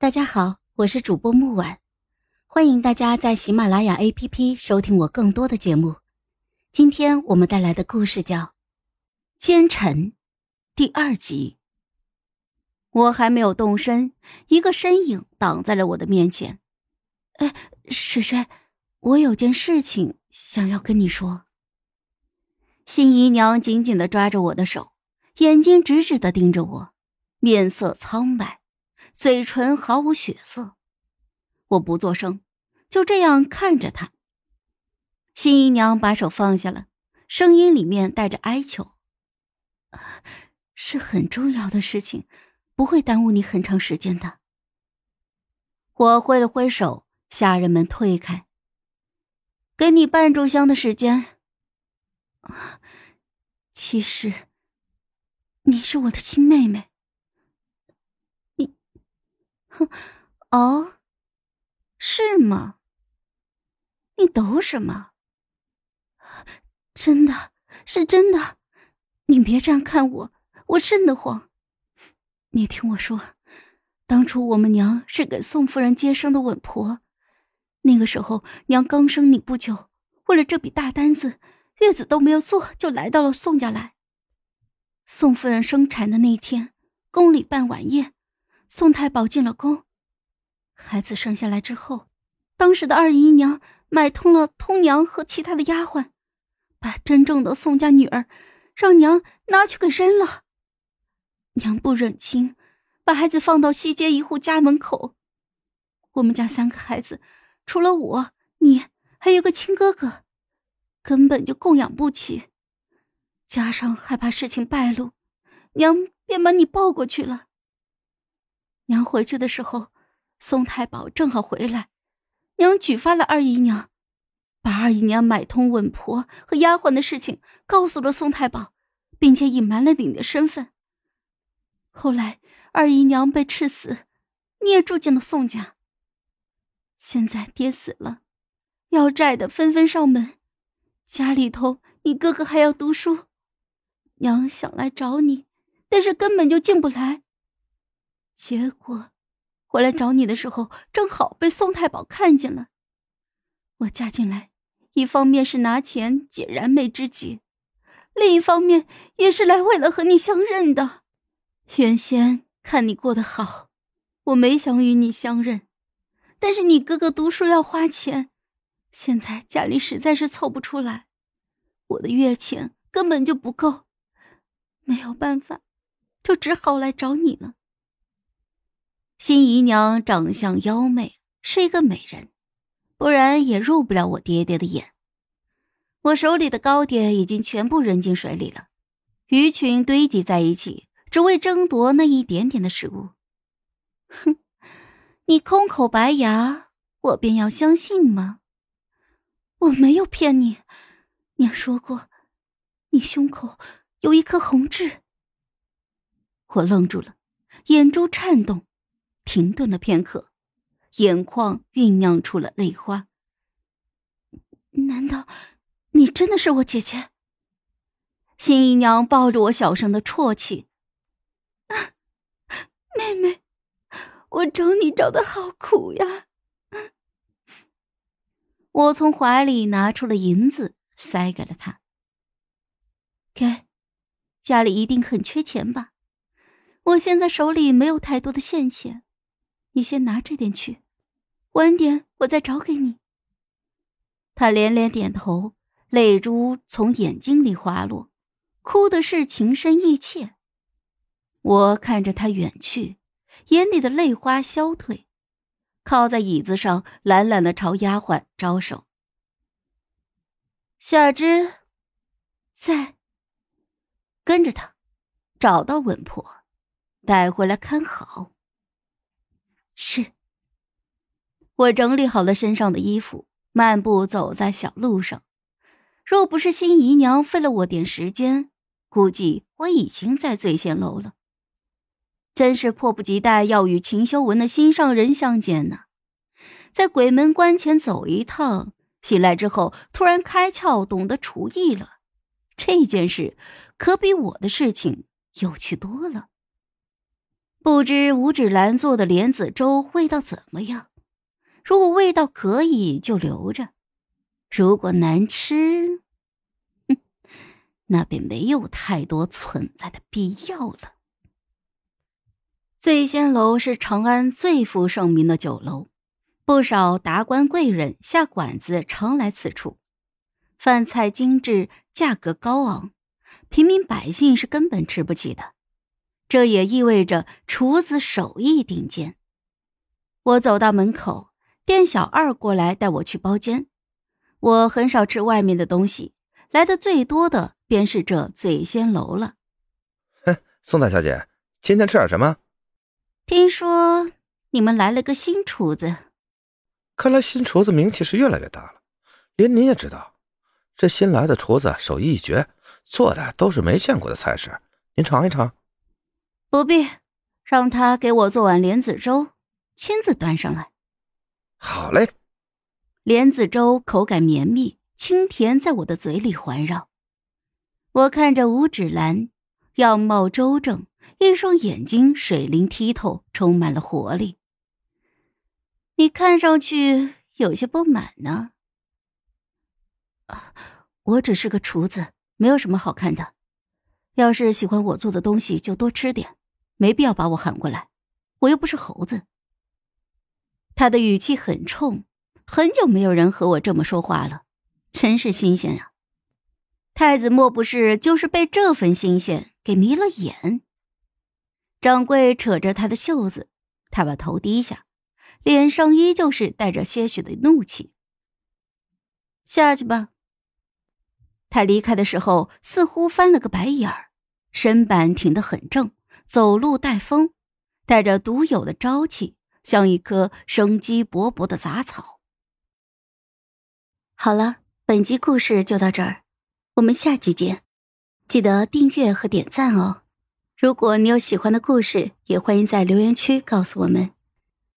大家好，我是主播木婉，欢迎大家在喜马拉雅 APP 收听我更多的节目。今天我们带来的故事叫《奸臣》第二集。我还没有动身，一个身影挡在了我的面前。哎，水水？我有件事情想要跟你说。新姨娘紧紧的抓着我的手，眼睛直直的盯着我，面色苍白，嘴唇毫无血色。我不作声，就这样看着他。新姨娘把手放下了，声音里面带着哀求：“是很重要的事情，不会耽误你很长时间的。”我挥了挥手，下人们退开。给你半炷香的时间。其实，你是我的亲妹妹。哦，是吗？你抖什么？真的是真的，你别这样看我，我瘆得慌。你听我说，当初我们娘是给宋夫人接生的稳婆，那个时候娘刚生你不久，为了这笔大单子。月子都没有坐，就来到了宋家来。宋夫人生产的那一天，宫里办晚宴，宋太保进了宫。孩子生下来之后，当时的二姨娘买通了通娘和其他的丫鬟，把真正的宋家女儿让娘拿去给扔了。娘不忍心，把孩子放到西街一户家门口。我们家三个孩子，除了我，你还有个亲哥哥。根本就供养不起，加上害怕事情败露，娘便把你抱过去了。娘回去的时候，宋太保正好回来，娘举发了二姨娘，把二姨娘买通稳婆和丫鬟的事情告诉了宋太保，并且隐瞒了你的身份。后来二姨娘被赐死，你也住进了宋家。现在爹死了，要债的纷纷上门。家里头，你哥哥还要读书，娘想来找你，但是根本就进不来。结果，回来找你的时候，正好被宋太保看见了。我嫁进来，一方面是拿钱解燃眉之急，另一方面也是来为了和你相认的。原先看你过得好，我没想与你相认，但是你哥哥读书要花钱。现在家里实在是凑不出来，我的月钱根本就不够，没有办法，就只好来找你了。新姨娘长相妖媚，是一个美人，不然也入不了我爹爹的眼。我手里的糕点已经全部扔进水里了，鱼群堆积在一起，只为争夺那一点点的食物。哼，你空口白牙，我便要相信吗？我没有骗你，娘说过，你胸口有一颗红痣。我愣住了，眼珠颤动，停顿了片刻，眼眶酝酿出了泪花。难道你真的是我姐姐？新姨娘抱着我，小声的啜泣：“妹妹，我找你找的好苦呀。”我从怀里拿出了银子，塞给了他。给，家里一定很缺钱吧？我现在手里没有太多的现钱，你先拿这点去，晚点我再找给你。他连连点头，泪珠从眼睛里滑落，哭的是情深意切。我看着他远去，眼里的泪花消退。靠在椅子上，懒懒的朝丫鬟招手：“夏芝，在。跟着他，找到稳婆，带回来看好。”是。我整理好了身上的衣服，漫步走在小路上。若不是新姨娘费了我点时间，估计我已经在醉仙楼了。真是迫不及待要与秦修文的心上人相见呢，在鬼门关前走一趟，醒来之后突然开窍，懂得厨艺了，这件事可比我的事情有趣多了。不知五指兰做的莲子粥味道怎么样？如果味道可以，就留着；如果难吃，哼，那便没有太多存在的必要了。醉仙楼是长安最负盛名的酒楼，不少达官贵人下馆子常来此处。饭菜精致，价格高昂，平民百姓是根本吃不起的。这也意味着厨子手艺顶尖。我走到门口，店小二过来带我去包间。我很少吃外面的东西，来的最多的便是这醉仙楼了。哼，宋大小姐，今天吃点什么？听说你们来了个新厨子，看来新厨子名气是越来越大了。连您也知道，这新来的厨子手艺一绝，做的都是没见过的菜式。您尝一尝。不必，让他给我做碗莲子粥，亲自端上来。好嘞。莲子粥口感绵密，清甜在我的嘴里环绕。我看着五指兰，样貌周正。一双眼睛水灵剔透，充满了活力。你看上去有些不满呢。啊，我只是个厨子，没有什么好看的。要是喜欢我做的东西，就多吃点，没必要把我喊过来。我又不是猴子。他的语气很冲，很久没有人和我这么说话了，真是新鲜呀。太子莫不是就是被这份新鲜给迷了眼？掌柜扯着他的袖子，他把头低下，脸上依旧是带着些许的怒气。下去吧。他离开的时候似乎翻了个白眼儿，身板挺得很正，走路带风，带着独有的朝气，像一棵生机勃勃的杂草。好了，本集故事就到这儿，我们下集见，记得订阅和点赞哦。如果你有喜欢的故事，也欢迎在留言区告诉我们。